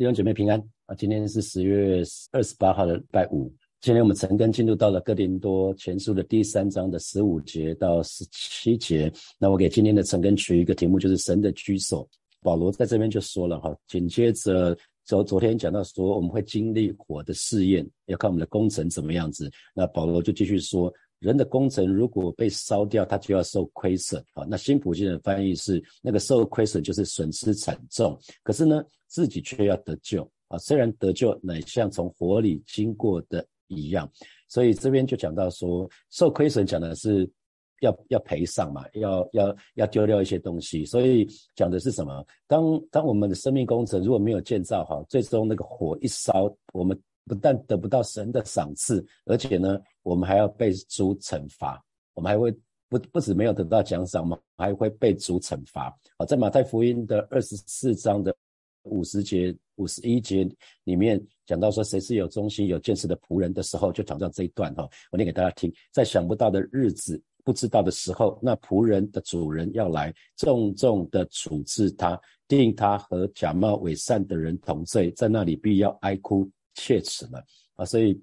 弟兄姐妹平安啊！今天是十月二十八号的拜五。今天我们陈根进入到了哥林多前书的第三章的十五节到十七节。那我给今天的陈根取一个题目，就是神的居所。保罗在这边就说了哈，紧接着昨昨天讲到说我们会经历火的试验，要看我们的工程怎么样子。那保罗就继续说。人的工程如果被烧掉，他就要受亏损啊。那新普京的翻译是那个受亏损就是损失惨重，可是呢自己却要得救啊。虽然得救乃像从火里经过的一样，所以这边就讲到说受亏损讲的是要要赔偿嘛，要要要丢掉一些东西。所以讲的是什么？当当我们的生命工程如果没有建造好，最终那个火一烧，我们。不但得不到神的赏赐，而且呢，我们还要被主惩罚。我们还会不不止没有得到奖赏我们？还会被主惩罚。好，在马太福音的二十四章的五十节、五十一节里面讲到说，谁是有忠心、有见识的仆人的时候，就讲到这一段哈。我念给大家听：在想不到的日子、不知道的时候，那仆人的主人要来，重重的处置他，定他和假冒伪善的人同罪，在那里必要哀哭。切齿了啊，所以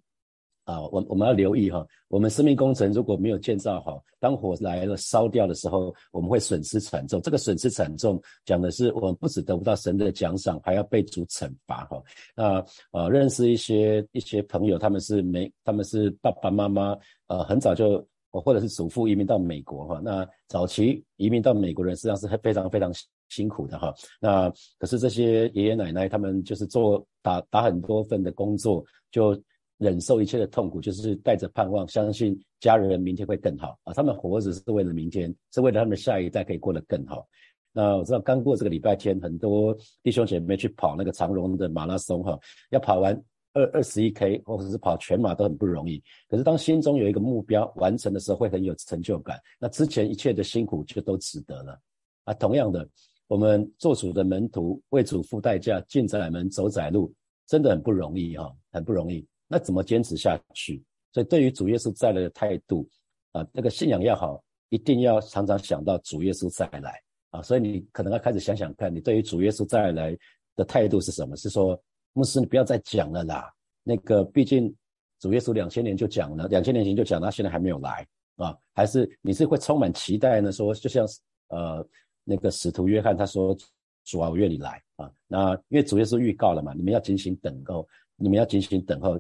啊，我我们要留意哈，我们生命工程如果没有建造好，当火来了烧掉的时候，我们会损失惨重。这个损失惨重，讲的是我们不止得不到神的奖赏，还要被主惩罚哈。那呃，认识一些一些朋友，他们是没，他们是爸爸妈妈呃很早就，或者是祖父移民到美国哈。那早期移民到美国人实际上是非常非常。辛苦的哈，那可是这些爷爷奶奶他们就是做打打很多份的工作，就忍受一切的痛苦，就是带着盼望，相信家人明天会更好啊。他们活着是为了明天，是为了他们下一代可以过得更好。那我知道刚过这个礼拜天，很多弟兄姐妹去跑那个长荣的马拉松哈，要跑完二二十一 K 或者是跑全马都很不容易。可是当心中有一个目标完成的时候，会很有成就感。那之前一切的辛苦就都值得了啊。同样的。我们做主的门徒为主付代价进窄门走窄路，真的很不容易哈，很不容易。那怎么坚持下去？所以对于主耶稣再来的态度啊，那个信仰要好，一定要常常想到主耶稣再来啊。所以你可能要开始想想看，你对于主耶稣再来的态度是什么？是说牧师你不要再讲了啦，那个毕竟主耶稣两千年就讲了，两千年前就讲，他现在还没有来啊？还是你是会充满期待呢？说就像呃。那个使徒约翰他说：“主啊，我愿你来啊。”那因为主耶稣预告了嘛，你们要进行等候，你们要进行等候。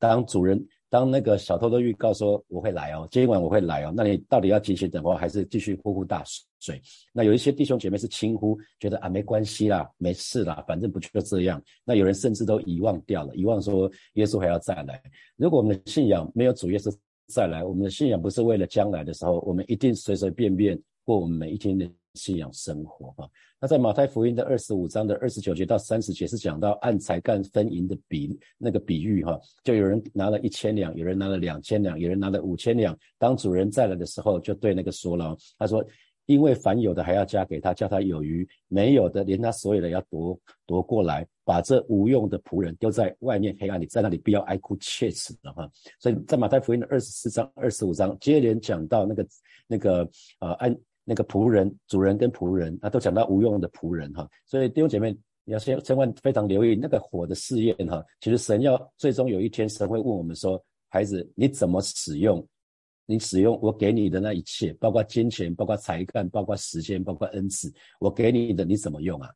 当主人，当那个小偷都预告说我会来哦，今晚我会来哦，那你到底要进行等候，还是继续呼呼大睡？那有一些弟兄姐妹是轻呼，觉得啊没关系啦，没事啦，反正不就这样。那有人甚至都遗忘掉了，遗忘说耶稣还要再来。如果我们的信仰没有主耶稣再来，我们的信仰不是为了将来的时候，我们一定随随便便过我们每一天的。信仰生活哈，那在马太福音的二十五章的二十九节到三十节是讲到按才干分银的比那个比喻哈，就有人拿了一千两，有人拿了两千两，有人拿了五千两。当主人再来的时候，就对那个说了，他说：因为凡有的还要加给他，叫他有余；没有的，连他所有的要夺夺过来，把这无用的仆人丢在外面黑暗里，在那里必要哀哭切齿的哈。所以在马太福音的二十四章、二十五章接连讲到那个那个呃按。那个仆人、主人跟仆人，啊，都讲到无用的仆人哈，所以弟兄姐妹，你要先千万非常留意那个火的试验哈。其实神要最终有一天，神会问我们说：“孩子，你怎么使用？你使用我给你的那一切，包括金钱、包括才干、包括时间、包括恩赐，我给你的，你怎么用啊？”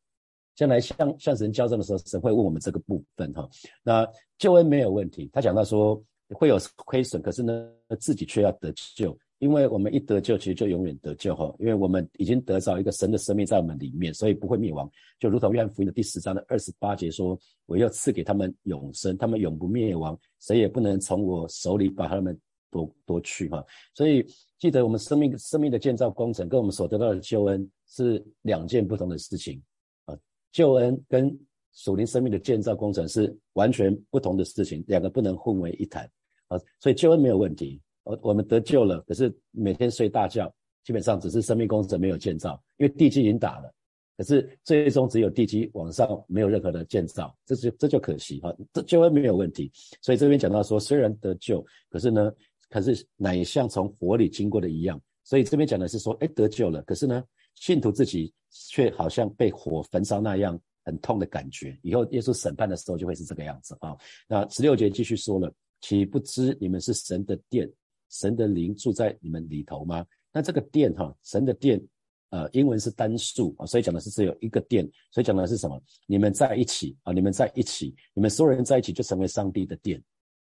将来向向神交账的时候，神会问我们这个部分哈。那救恩没有问题，他讲到说会有亏损，可是呢，自己却要得救。因为我们一得救，其实就永远得救哈，因为我们已经得着一个神的生命在我们里面，所以不会灭亡。就如同约翰福音的第十章的二十八节说：“我要赐给他们永生，他们永不灭亡，谁也不能从我手里把他们夺夺去。”哈，所以记得我们生命生命的建造工程跟我们所得到的救恩是两件不同的事情啊。救恩跟属灵生命的建造工程是完全不同的事情，两个不能混为一谈啊。所以救恩没有问题。我我们得救了，可是每天睡大觉，基本上只是生命工程没有建造，因为地基已经打了，可是最终只有地基往上没有任何的建造，这就这就可惜哈，这救恩没有问题，所以这边讲到说，虽然得救，可是呢，可是乃像从火里经过的一样，所以这边讲的是说，哎，得救了，可是呢，信徒自己却好像被火焚烧那样，很痛的感觉。以后耶稣审判的时候就会是这个样子啊。那十六节继续说了，岂不知你们是神的殿，神的灵住在你们里头吗？那这个殿哈，神的殿，呃，英文是单数啊，所以讲的是只有一个殿，所以讲的是什么？你们在一起啊，你们在一起，你们所有人在一起就成为上帝的殿。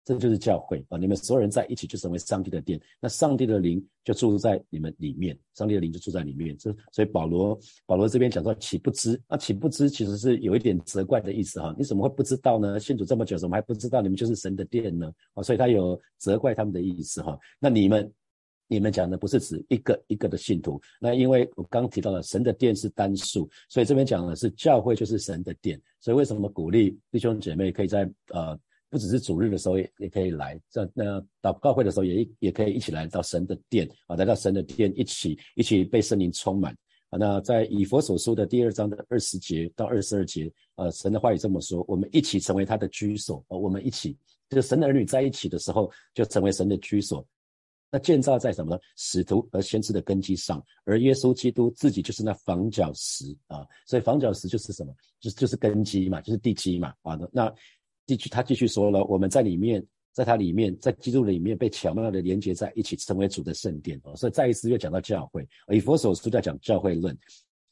这就是教会啊！你们所有人在一起就成为上帝的殿，那上帝的灵就住在你们里面，上帝的灵就住在里面。这所以保罗保罗这边讲说岂不知？那岂不知其实是有一点责怪的意思哈。你怎么会不知道呢？信主这么久，怎么还不知道你们就是神的殿呢？啊，所以他有责怪他们的意思哈。那你们你们讲的不是指一个一个的信徒，那因为我刚提到了神的殿是单数，所以这边讲的是教会就是神的殿。所以为什么鼓励弟兄姐妹可以在呃？不只是主日的时候也也可以来，这那祷告会的时候也也可以一起来到神的殿啊，来到神的殿一起一起被圣灵充满啊。那在以佛所书的第二章的二十节到二十二节，呃，神的话语这么说：我们一起成为他的居所啊，我们一起就是神的儿女在一起的时候，就成为神的居所。那建造在什么呢？使徒和先知的根基上，而耶稣基督自己就是那房角石啊，所以房角石就是什么？就是就是根基嘛，就是地基嘛啊。那继续，他继续说了，我们在里面，在他里面，在基督里面被巧妙的连接在一起，成为主的圣殿哦。所以再一次又讲到教会，以佛所书在讲教会论。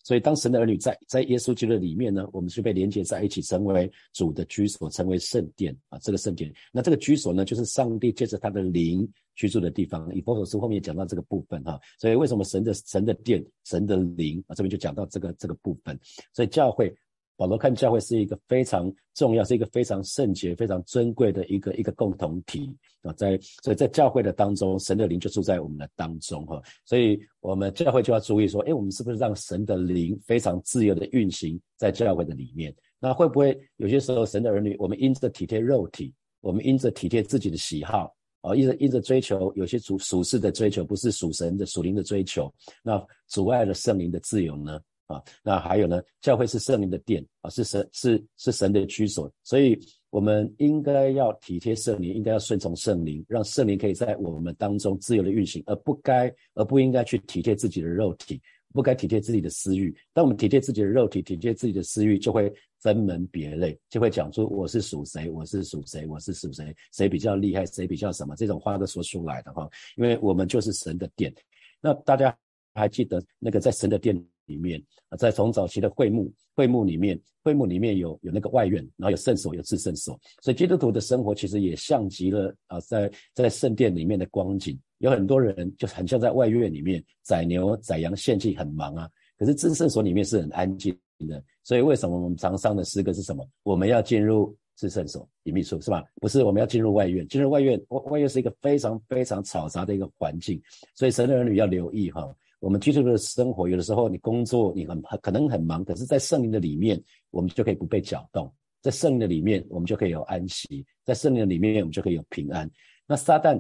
所以当神的儿女在在耶稣基督里面呢，我们就被连接在一起，成为主的居所，成为圣殿啊。这个圣殿，那这个居所呢，就是上帝借着他的灵居住的地方。以佛所书后面讲到这个部分哈。所以为什么神的神的殿，神的灵啊，这边就讲到这个这个部分。所以教会。保罗看教会是一个非常重要，是一个非常圣洁、非常尊贵的一个一个共同体啊，在所以在教会的当中，神的灵就住在我们的当中哈，所以我们教会就要注意说，哎，我们是不是让神的灵非常自由的运行在教会的里面？那会不会有些时候神的儿女，我们因着体贴肉体，我们因着体贴自己的喜好啊，因着因着追求有些属属世的追求，不是属神的属灵的追求，那阻碍了圣灵的自由呢？啊，那还有呢？教会是圣灵的殿啊，是神是是神的居所，所以我们应该要体贴圣灵，应该要顺从圣灵，让圣灵可以在我们当中自由的运行，而不该而不应该去体贴自己的肉体，不该体贴自己的私欲。当我们体贴自己的肉体，体贴自己的私欲，就会分门别类，就会讲出我是属谁，我是属谁，我是属谁，谁比较厉害，谁比较什么，这种话都说出来的哈。因为我们就是神的殿。那大家还记得那个在神的殿？里面啊，在从早期的会幕，会幕里面，会幕里面有有那个外院，然后有圣所，有至圣所，所以基督徒的生活其实也像极了啊，在在圣殿里面的光景。有很多人就很像在外院里面宰牛宰羊献祭很忙啊，可是至圣所里面是很安静的。所以为什么我们常上的诗歌是什么？我们要进入至圣所隐秘处是吧？不是，我们要进入外院，进入外院外外院是一个非常非常嘈杂的一个环境，所以神的儿女要留意哈。我们居住的生活，有的时候你工作你很可能很忙，可是，在圣灵的里面，我们就可以不被搅动；在圣灵的里面，我们就可以有安息；在圣灵的里面，我们就可以有平安。那撒旦，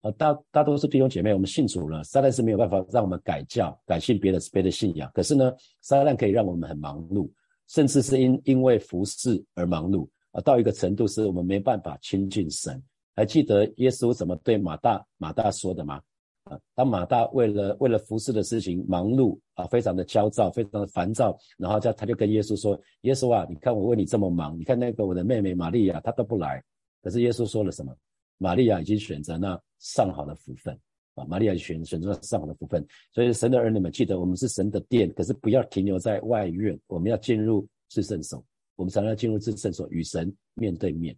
呃，大大多数弟兄姐妹，我们信主了，撒旦是没有办法让我们改教、改信别的别的信仰。可是呢，撒旦可以让我们很忙碌，甚至是因因为服侍而忙碌啊，到一个程度是我们没办法亲近神。还记得耶稣怎么对马大马大说的吗？当马大为了为了服侍的事情忙碌啊，非常的焦躁，非常的烦躁，然后叫他就跟耶稣说：“耶稣啊，你看我为你这么忙，你看那个我的妹妹玛利亚她都不来。”可是耶稣说了什么？玛利亚已经选择那上好的福分啊！玛利亚选选择了上好的福分。所以神的儿女们记得，我们是神的殿，可是不要停留在外院，我们要进入至圣所，我们才能进入至圣所与神面对面。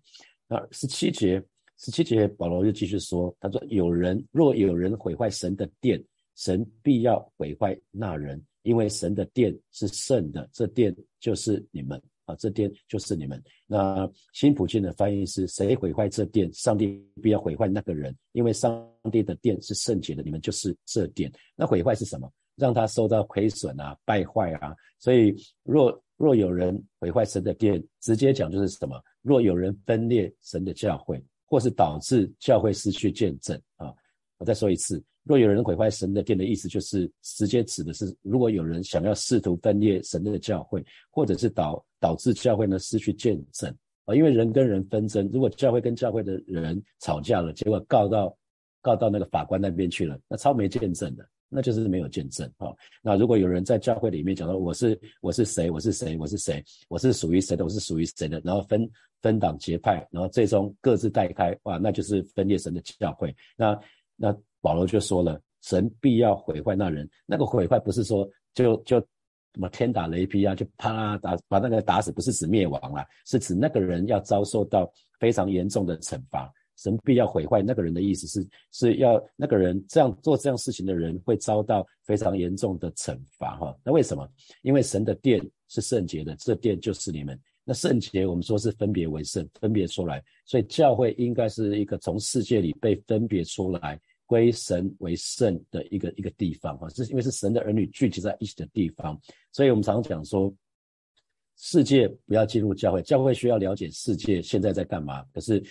那十七节。十七节，保罗又继续说：“他说，有人若有人毁坏神的殿，神必要毁坏那人，因为神的殿是圣的，这殿就是你们啊，这殿就是你们。那新普京的翻译是：谁毁坏这殿，上帝必要毁坏那个人，因为上帝的殿是圣洁的，你们就是这殿。那毁坏是什么？让他受到亏损啊，败坏啊。所以，若若有人毁坏神的殿，直接讲就是什么？若有人分裂神的教会。”或是导致教会失去见证啊！我再说一次，若有人毁坏神的殿的意思，就是直接指的是，如果有人想要试图分裂神的教会，或者是导导致教会呢失去见证啊！因为人跟人纷争，如果教会跟教会的人吵架了，结果告到告到那个法官那边去了，那超没见证的那就是没有见证哈。那如果有人在教会里面讲说我是我是谁我是谁我是谁我是属于谁的我是属于谁的，然后分分党结派，然后最终各自带开，哇，那就是分裂神的教会。那那保罗就说了，神必要毁坏那人，那个毁坏不是说就就。什么天打雷劈啊，就啪打把那个打死，不是指灭亡啊，是指那个人要遭受到非常严重的惩罚。神必要毁坏那个人的意思是是要那个人这样做这样事情的人会遭到非常严重的惩罚哈。那为什么？因为神的殿是圣洁的，这殿就是你们。那圣洁我们说是分别为圣，分别出来，所以教会应该是一个从世界里被分别出来。归神为圣的一个一个地方哈，是因为是神的儿女聚集在一起的地方，所以我们常常讲说，世界不要进入教会，教会需要了解世界现在在干嘛。可是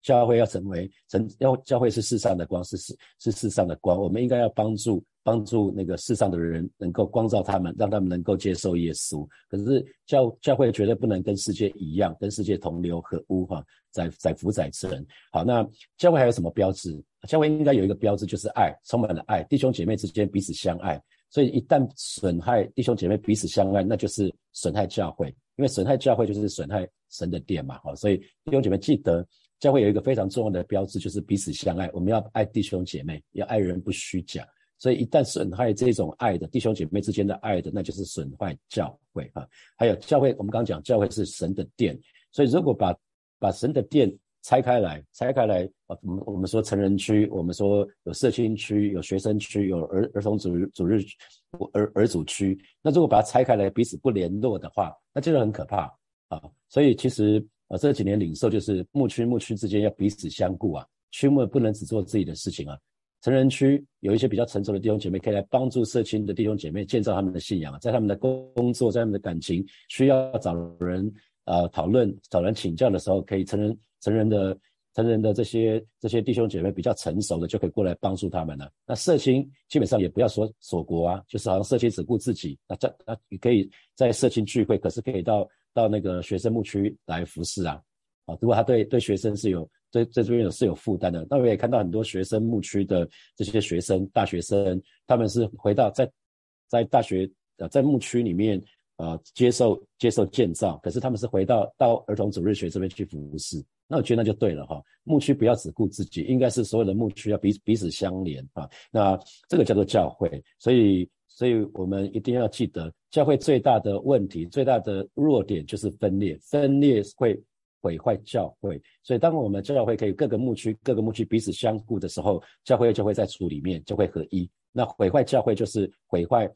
教会要成为成，要教会是世上的光，是世是世上的光，我们应该要帮助帮助那个世上的人，能够光照他们，让他们能够接受耶稣。可是教教会绝对不能跟世界一样，跟世界同流合污哈。载载福载沉。好，那教会还有什么标志？教会应该有一个标志，就是爱，充满了爱，弟兄姐妹之间彼此相爱。所以一旦损害弟兄姐妹彼此相爱，那就是损害教会，因为损害教会就是损害神的殿嘛。好，所以弟兄姐妹记得，教会有一个非常重要的标志，就是彼此相爱。我们要爱弟兄姐妹，要爱人不虚假。所以一旦损害这种爱的弟兄姐妹之间的爱的，那就是损坏教会啊。还有教会，我们刚刚讲教会是神的殿，所以如果把把神的殿拆开来，拆开来啊！我们我们说成人区，我们说有社区区，有学生区，有儿儿童主主日儿儿主区。那如果把它拆开来，彼此不联络的话，那就是很可怕啊！所以其实啊，这几年领受就是牧区牧区之间要彼此相顾啊，区牧不能只做自己的事情啊。成人区有一些比较成熟的弟兄姐妹，可以来帮助社区的弟兄姐妹建造他们的信仰，在他们的工作，在他们的感情需要找人。呃，讨论找人请教的时候，可以成人成人的成人的这些这些弟兄姐妹比较成熟的，就可以过来帮助他们了。那社青基本上也不要说锁国啊，就是好像社青只顾自己，那这那你可以在社青聚会，可是可以到到那个学生牧区来服侍啊。啊，如果他对对学生是有对在这边有是有负担的，那我也看到很多学生牧区的这些学生大学生，他们是回到在在大学呃在牧区里面。啊，接受接受建造，可是他们是回到到儿童主日学这边去服侍，那我觉得那就对了哈。牧区不要只顾自己，应该是所有的牧区要彼彼此相连啊。那这个叫做教会，所以所以我们一定要记得，教会最大的问题、最大的弱点就是分裂，分裂会毁坏教会。所以当我们教会可以各个牧区各个牧区彼此相顾的时候，教会就会在处里面就会合一。那毁坏教会就是毁坏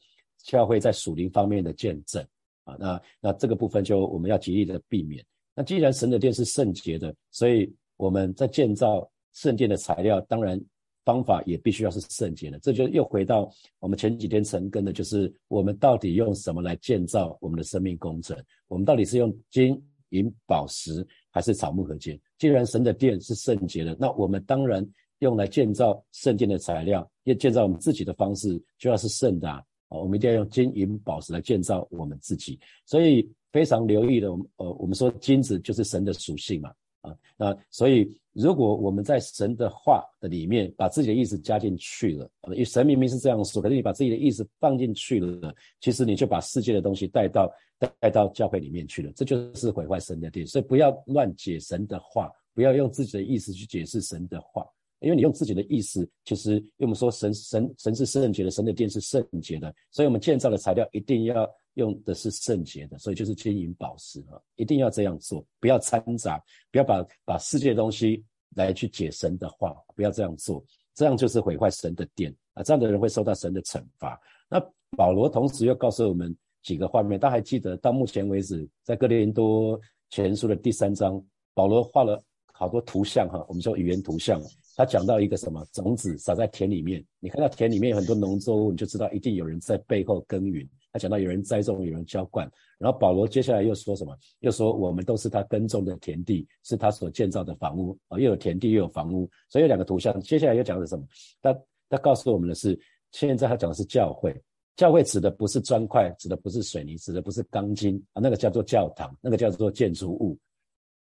教会在属灵方面的见证。啊，那那这个部分就我们要极力的避免。那既然神的殿是圣洁的，所以我们在建造圣殿的材料，当然方法也必须要是圣洁的。这就又回到我们前几天成根的，就是我们到底用什么来建造我们的生命工程？我们到底是用金银宝石还是草木合金？既然神的殿是圣洁的，那我们当然用来建造圣殿的材料，要建造我们自己的方式就要是圣的。啊，我们一定要用金银宝石来建造我们自己，所以非常留意的，我们呃，我们说金子就是神的属性嘛，啊，那所以如果我们在神的话的里面把自己的意思加进去了，因为神明明是这样说，可是你把自己的意思放进去了，其实你就把世界的东西带到带到教会里面去了，这就是毁坏神的地，所以不要乱解神的话，不要用自己的意思去解释神的话。因为你用自己的意思，其实因为我们说神神神是圣洁的，神的殿是圣洁的，所以我们建造的材料一定要用的是圣洁的，所以就是金银宝石啊，一定要这样做，不要掺杂，不要把把世界的东西来去解神的话，不要这样做，这样就是毁坏神的殿啊，这样的人会受到神的惩罚。那保罗同时又告诉我们几个画面，大家还记得到目前为止，在哥林多前书的第三章，保罗画了好多图像哈，我们说语言图像。他讲到一个什么种子撒在田里面，你看到田里面有很多农作物，你就知道一定有人在背后耕耘。他讲到有人栽种，有人浇灌。然后保罗接下来又说什么？又说我们都是他耕种的田地，是他所建造的房屋啊，又有田地又有房屋。所以有两个图像。接下来又讲的什么？他他告诉我们的是，现在他讲的是教会。教会指的不是砖块，指的不是水泥，指的不是钢筋啊，那个叫做教堂，那个叫做建筑物。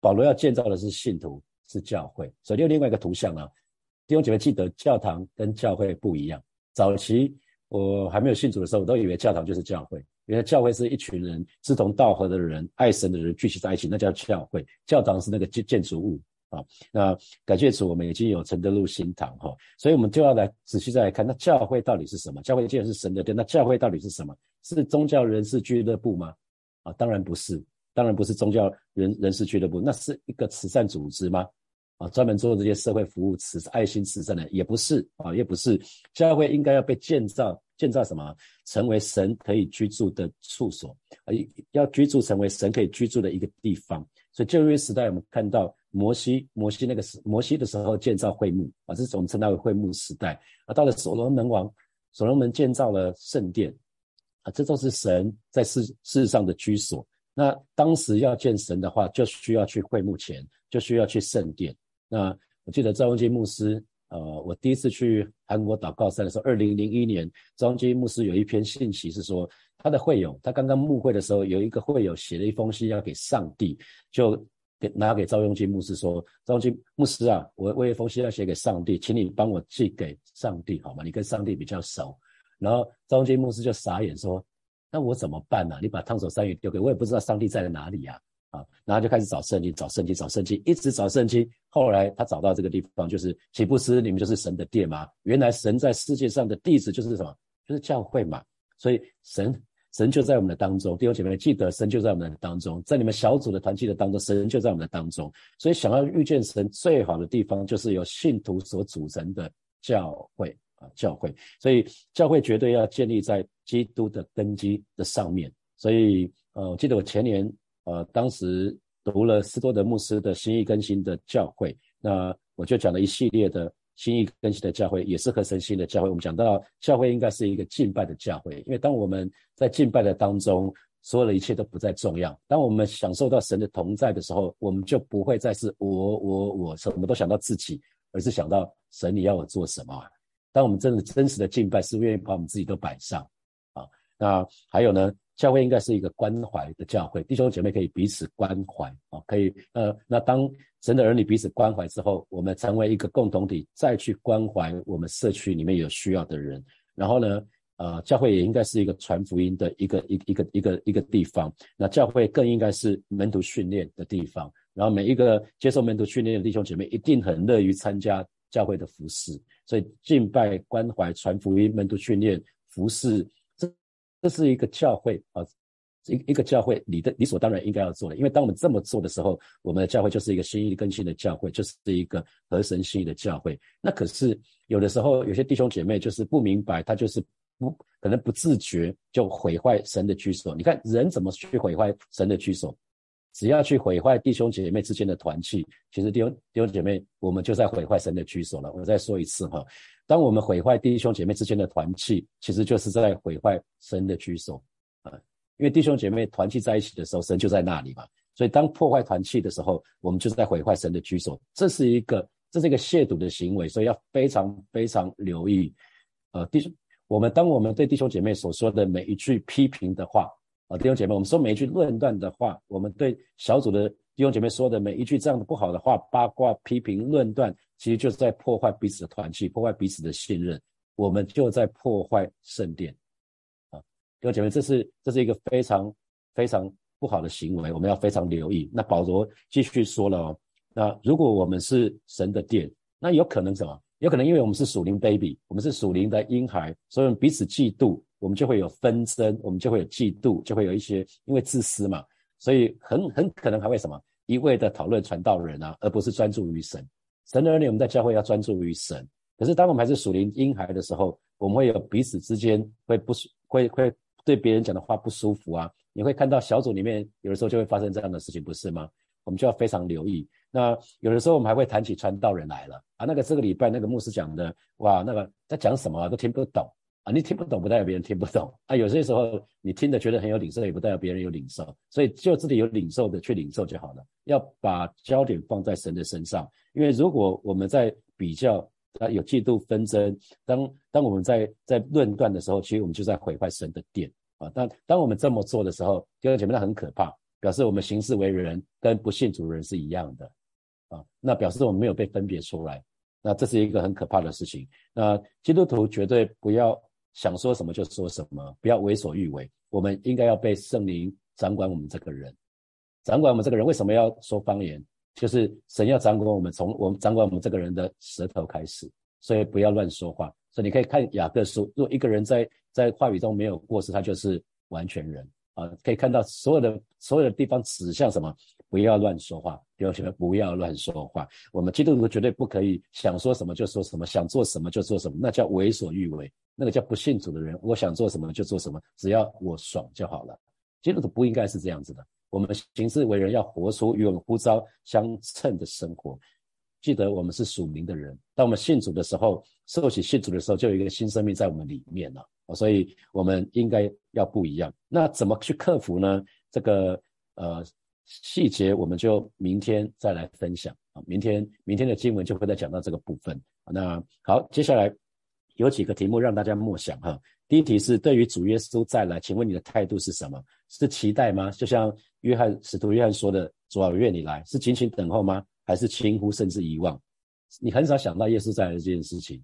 保罗要建造的是信徒，是教会。所以又另外一个图像呢？弟兄姐妹，记得教堂跟教会不一样。早期我还没有信主的时候，我都以为教堂就是教会，因为教会是一群人志同道合的人、爱神的人聚集在一起，那叫教会。教堂是那个建建筑物啊。那感谢主，我们已经有承德路新堂哈，所以我们就要来仔细再来看，那教会到底是什么？教会既然是神的殿，那教会到底是什么？是宗教人士俱乐部吗？啊，当然不是，当然不是宗教人人士俱乐部，那是一个慈善组织吗？啊，专门做这些社会服务、慈爱心慈善的，也不是啊，也不是。教会应该要被建造，建造什么？成为神可以居住的处所，啊，要居住成为神可以居住的一个地方。所以旧约时代，我们看到摩西，摩西那个时，摩西的时候建造会幕，啊，这是我们称它为会幕时代。啊，到了所罗门王，所罗门建造了圣殿，啊，这都是神在世世上的居所。那当时要见神的话，就需要去会幕前，就需要去圣殿。那我记得赵文基牧师，呃，我第一次去韩国祷告赛的时候，二零零一年，赵文基牧师有一篇信息是说，他的会友，他刚刚牧会的时候，有一个会友写了一封信要给上帝，就给拿给赵永基牧师说，赵永基牧师啊，我我一封信要写给上帝，请你帮我寄给上帝好吗？你跟上帝比较熟。然后赵永基牧师就傻眼说，那我怎么办呢？你把烫手山芋丢给我，也不知道上帝在哪里呀。啊，然后就开始找圣经，找圣经，找圣经，一直找圣经。后来他找到这个地方，就是岂不是你们就是神的殿吗？原来神在世界上的地址就是什么？就是教会嘛。所以神神就在我们的当中，弟兄姐妹记得，神就在我们的当中，在你们小组的团契的当中，神就在我们的当中。所以想要遇见神最好的地方，就是由信徒所组成的教会啊，教会。所以教会绝对要建立在基督的根基的上面。所以呃，我记得我前年。呃，当时读了斯多德牧师的新意更新的教会，那我就讲了一系列的新意更新的教会，也是和神新的教会。我们讲到教会应该是一个敬拜的教会，因为当我们在敬拜的当中，所有的一切都不再重要。当我们享受到神的同在的时候，我们就不会再是我我我什么都想到自己，而是想到神你要我做什么。当我们真的真实的敬拜，是愿意把我们自己都摆上。那还有呢？教会应该是一个关怀的教会，弟兄姐妹可以彼此关怀啊，可以呃，那当神的儿女彼此关怀之后，我们成为一个共同体，再去关怀我们社区里面有需要的人。然后呢，呃，教会也应该是一个传福音的一个一一个一个一个地方。那教会更应该是门徒训练的地方。然后每一个接受门徒训练的弟兄姐妹，一定很乐于参加教会的服饰。所以敬拜、关怀、传福音、门徒训练、服饰。这是一个教会啊，一一个教会，你的理所当然应该要做的。因为当我们这么做的时候，我们的教会就是一个心意更新的教会，就是一个合神心意的教会。那可是有的时候，有些弟兄姐妹就是不明白，他就是不可能不自觉就毁坏神的居所。你看人怎么去毁坏神的居所？只要去毁坏弟兄姐妹之间的团契，其实弟兄弟兄姐妹，我们就在毁坏神的居所了。我再说一次哈。当我们毁坏弟兄姐妹之间的团契，其实就是在毁坏神的居所啊！因为弟兄姐妹团契在一起的时候，神就在那里嘛。所以当破坏团契的时候，我们就是在毁坏神的居所。这是一个，这是一个亵渎的行为，所以要非常非常留意。呃，弟兄，我们当我们对弟兄姐妹所说的每一句批评的话啊，弟兄姐妹，我们说每一句论断的话，我们对小组的弟兄姐妹说的每一句这样的不好的话，八卦批评论断。其实就是在破坏彼此的团契，破坏彼此的信任，我们就在破坏圣殿啊！弟兄姐妹，这是这是一个非常非常不好的行为，我们要非常留意。那保罗继续说了哦，那如果我们是神的殿，那有可能什么？有可能因为我们是属灵 baby，我们是属灵的婴孩，所以彼此嫉妒，我们就会有纷争，我们就会有嫉妒，就会有一些因为自私嘛，所以很很可能还会什么一味的讨论传道人啊，而不是专注于神。神的儿女，我们在教会要专注于神。可是，当我们还是属灵婴孩的时候，我们会有彼此之间会不舒，会会对别人讲的话不舒服啊。你会看到小组里面有的时候就会发生这样的事情，不是吗？我们就要非常留意。那有的时候我们还会谈起传道人来了啊，那个这个礼拜那个牧师讲的，哇，那个在讲什么都听不懂。啊，你听不懂不代表别人听不懂啊。有些时候你听的觉得很有领受，也不代表别人有领受。所以就自己有领受的去领受就好了。要把焦点放在神的身上，因为如果我们在比较啊有嫉妒纷争，当当我们在在论断的时候，其实我们就在毁坏神的殿啊。当当我们这么做的时候，弟兄姐妹，那很可怕，表示我们行事为人跟不信主人是一样的啊。那表示我们没有被分别出来，那这是一个很可怕的事情。那基督徒绝对不要。想说什么就说什么，不要为所欲为。我们应该要被圣灵掌管我们这个人，掌管我们这个人。为什么要说方言？就是神要掌管我们，从我们掌管我们这个人的舌头开始。所以不要乱说话。所以你可以看雅各书，如果一个人在在话语中没有过失，他就是完全人啊。可以看到所有的所有的地方指向什么？不要乱说话，弟兄们不要乱说话。我们基督徒绝对不可以想说什么就说什么，想做什么就做什么，那叫为所欲为，那个叫不信主的人。我想做什么就做什么，只要我爽就好了。基督徒不应该是这样子的。我们行事为人要活出与我们呼召相称的生活。记得我们是属灵的人，当我们信主的时候，受洗信主的时候，就有一个新生命在我们里面了。所以我们应该要不一样。那怎么去克服呢？这个呃细节，我们就明天再来分享啊。明天明天的经文就会再讲到这个部分。那好，接下来有几个题目让大家默想哈。第一题是对于主耶稣再来，请问你的态度是什么？是期待吗？就像约翰使徒约翰说的：“主啊，愿你来。”是仅仅等候吗？还是轻忽甚至遗忘，你很少想到耶稣再来这件事情。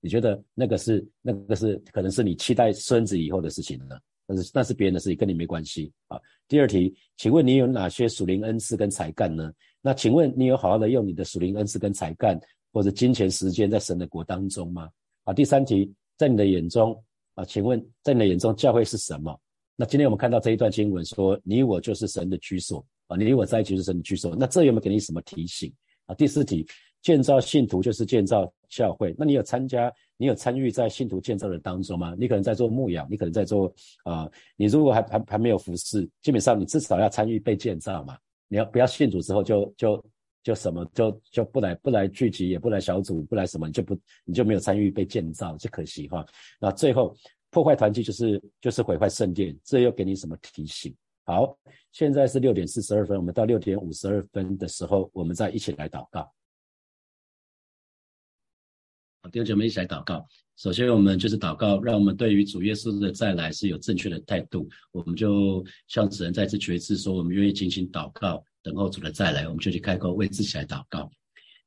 你觉得那个是那个是可能是你期待孙子以后的事情呢？但是那是别人的事情，跟你没关系啊。第二题，请问你有哪些属灵恩赐跟才干呢？那请问你有好好的用你的属灵恩赐跟才干或者金钱时间在神的国当中吗？啊，第三题，在你的眼中啊，请问在你的眼中教会是什么？那今天我们看到这一段经文说，你我就是神的居所。啊，你与我在一起是神的居所，那这有没有给你什么提醒啊？第四题，建造信徒就是建造教会，那你有参加，你有参与在信徒建造的当中吗？你可能在做牧养，你可能在做啊，你如果还还还没有服侍，基本上你至少要参与被建造嘛。你要不要信主之后就就就什么就就不来不来聚集，也不来小组，不来什么，你就不你就没有参与被建造，就可惜哈。那最后破坏团契就是就是毁坏圣殿，这又给你什么提醒？好，现在是六点四十二分，我们到六点五十二分的时候，我们再一起来祷告。弟兄姐妹一起来祷告。首先，我们就是祷告，让我们对于主耶稣的再来是有正确的态度。我们就向神再次决志说，我们愿意进行祷告，等候主的再来。我们就去开口为自己来祷告。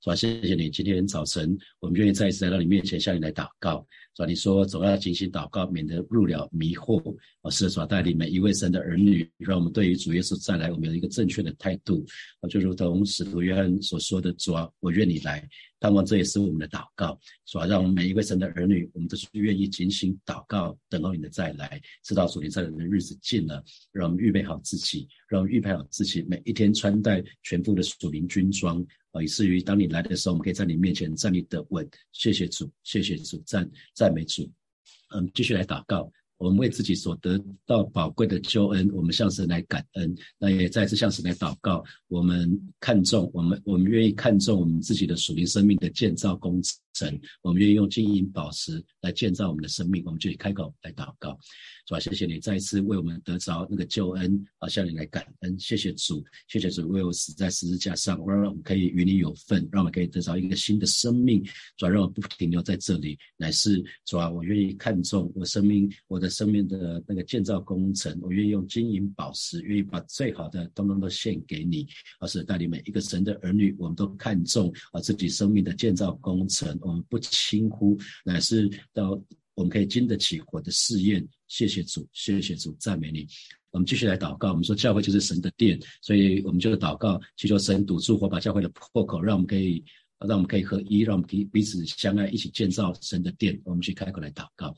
是吧？谢谢你，今天早晨我们愿意再一次来到你面前，向你来祷告。是吧？你说总要进行祷告，免得入了迷惑。啊，是主带领每一位神的儿女，让我们对于主耶稣再来，我们有一个正确的态度。啊，就如同使徒约翰所说的：“主啊，我愿你来。”盼望这也是我们的祷告，是吧？让我们每一位神的儿女，我们都是愿意进行祷告，等候你的再来，直到主你再来的日子近了，让我们预备好自己，让我们预备好自己，每一天穿戴全副的属灵军装啊，以至于当你来的时候，我们可以在你面前站立得稳。谢谢主，谢谢主，赞赞美主。嗯，继续来祷告。我们为自己所得到宝贵的救恩，我们向神来感恩，那也再次向神来祷告。我们看重我们，我们愿意看重我们自己的属灵生命的建造工程，我们愿意用金银宝石来建造我们的生命。我们就以开口来祷告，是吧？谢谢你再一次为我们得着那个救恩，啊，向你来感恩。谢谢主，谢谢主为我死在十字架上，让我们可以与你有份，让我们可以得着一个新的生命，主让我不停留在这里，乃是主啊，我愿意看重我生命，我的。生命的那个建造工程，我愿意用金银宝石，愿意把最好的通通都献给你，而是带领每一个神的儿女，我们都看重啊自己生命的建造工程，我们不轻忽，乃是到我们可以经得起火的试验。谢谢主，谢谢主，赞美你。我们继续来祷告，我们说教会就是神的殿，所以我们就是祷告，祈求神堵住火把教会的破口，让我们可以。让我们可以合一，让我们可以彼此相爱，一起建造神的殿。我们去开口来祷告，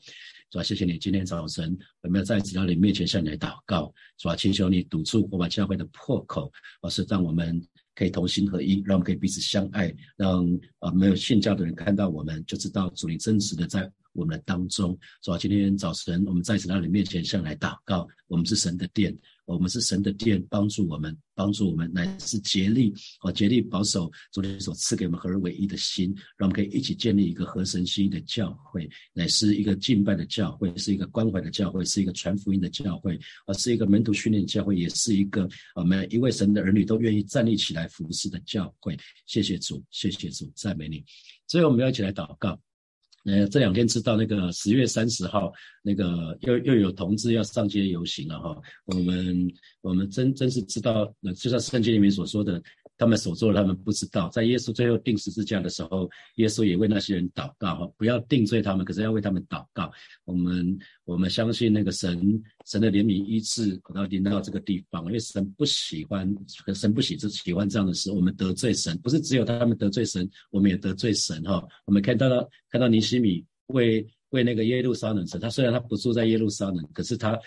啊，谢谢你今天早晨我们要在主你面前向你来祷告，是吧，请求你堵住我们教会的破口，而是让我们可以同心合一，让我们可以彼此相爱，让啊没有信教的人看到我们就知道主你真实的在我们的当中。主啊，今天早晨我们在主你面前向来祷告，我们是神的殿。我们是神的殿，帮助我们，帮助我们，乃是竭力和竭力保守主天所赐给我们合而为一的心，让我们可以一起建立一个合神心意的教会，乃是一个敬拜的教会，是一个关怀的教会，是一个传福音的教会，而是一个门徒训练教会，也是一个我们一位神的儿女都愿意站立起来服侍的教会。谢谢主，谢谢主，赞美你。最后，我们要一起来祷告。呃，这两天知道那个十月三十号，那个又又有同志要上街游行了哈。我们我们真真是知道，就像圣经里面所说的，他们所做的他们不知道。在耶稣最后钉十字架的时候，耶稣也为那些人祷告哈，不要定罪他们，可是要为他们祷告。我们我们相信那个神神的怜悯医治，然后临到这个地方，因为神不喜欢，神不喜喜欢这样的事。我们得罪神，不是只有他们得罪神，我们也得罪神哈。我们看到了看到尼西米为为那个耶路撒冷城，他虽然他不住在耶路撒冷，可是他。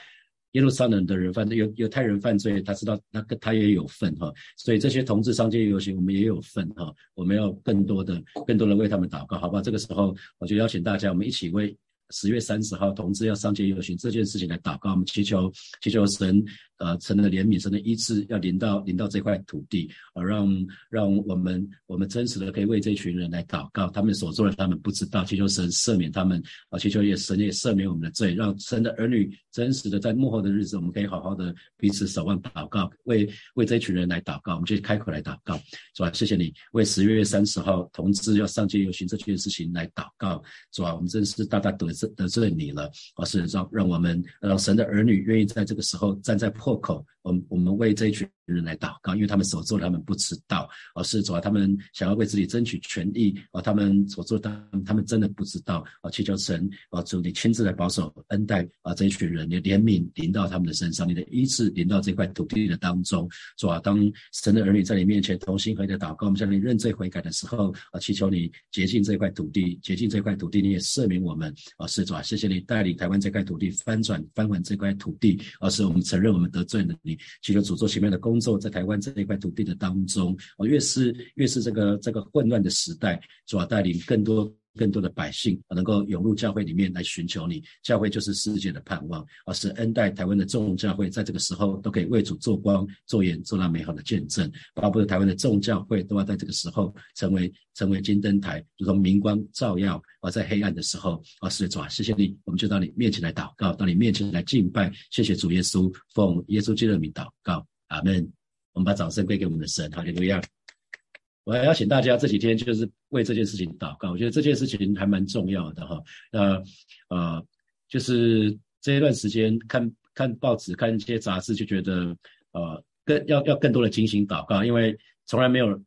耶路撒冷的人犯罪，犹犹太人犯罪，他知道那个他也有份哈，所以这些同志上街游行，我们也有份哈，我们要更多的、更多的为他们祷告，好不好？这个时候，我就邀请大家，我们一起为。十月三十号，同志要上街游行这件事情来祷告，我们祈求祈求神，呃，神的怜悯，神的医治要临到临到这块土地，啊，让让我们我们真实的可以为这群人来祷告，他们所做的他们不知道，祈求神赦免他们，啊，祈求也神也赦免我们的罪，让神的儿女真实的在幕后的日子，我们可以好好的彼此守望祷告，为为这群人来祷告，我们就开口来祷告，是吧？谢谢你为十月三十号同志要上街游行这件事情来祷告，是吧？我们真是大大得。得罪你了，而是让让我们让神的儿女愿意在这个时候站在破口，我们我们为这一群人来祷告，因为他们所做的他们不知道，而是主啊，他们想要为自己争取权益，而他们所做的他们真的不知道，啊，祈求神啊，主你亲自来保守恩待啊这一群人，你的怜悯临到他们的身上，你的医治临到这块土地的当中，主啊，当神的儿女在你面前同心合意的祷告，我们向你认罪悔改的时候，啊，祈求你洁净这块土地，洁净这块土地，你也赦免我们，啊，是主啊，谢谢你带领台湾这块土地翻转翻还这块土地，而是我们承认我们得罪了你，祈求主做前面的工作在台湾这一块土地的当中，啊，越是越是这个这个混乱的时代，主啊，带领更多。更多的百姓能够涌入教会里面来寻求你，教会就是世界的盼望，而是恩待台湾的众教会，在这个时候都可以为主做光、做盐、做那美好的见证。巴不得台湾的众教会都要在这个时候成为成为金灯台，如同明光照耀，而在黑暗的时候，而是主啊，谢谢你，我们就到你面前来祷告，到你面前来敬拜，谢谢主耶稣，奉耶稣基督的名祷告，阿门。我们把掌声归给我们的神，哈利路亚。我要邀请大家这几天就是为这件事情祷告，我觉得这件事情还蛮重要的哈。那呃，就是这一段时间看看报纸、看一些杂志，就觉得呃更要要更多的警醒祷告，因为从来没有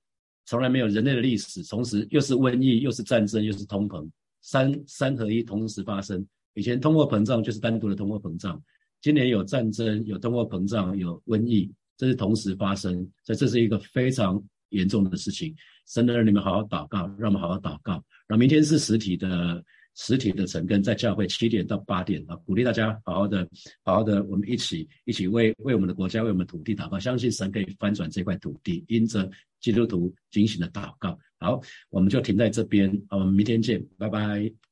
从来没有人类的历史，同时又是瘟疫，又是战争，又是通膨，三三合一同时发生。以前通货膨胀就是单独的通货膨胀，今年有战争、有通货膨胀、有瘟疫，这是同时发生，所以这是一个非常。严重的事情，神的儿女们好好祷告，让我们好好祷告。然后明天是实体的实体的晨更，在教会七点到八点啊，鼓励大家好好的好好的，我们一起一起为为我们的国家为我们土地祷告，相信神可以翻转这块土地，因着基督徒警醒的祷告。好，我们就停在这边，我们明天见，拜拜。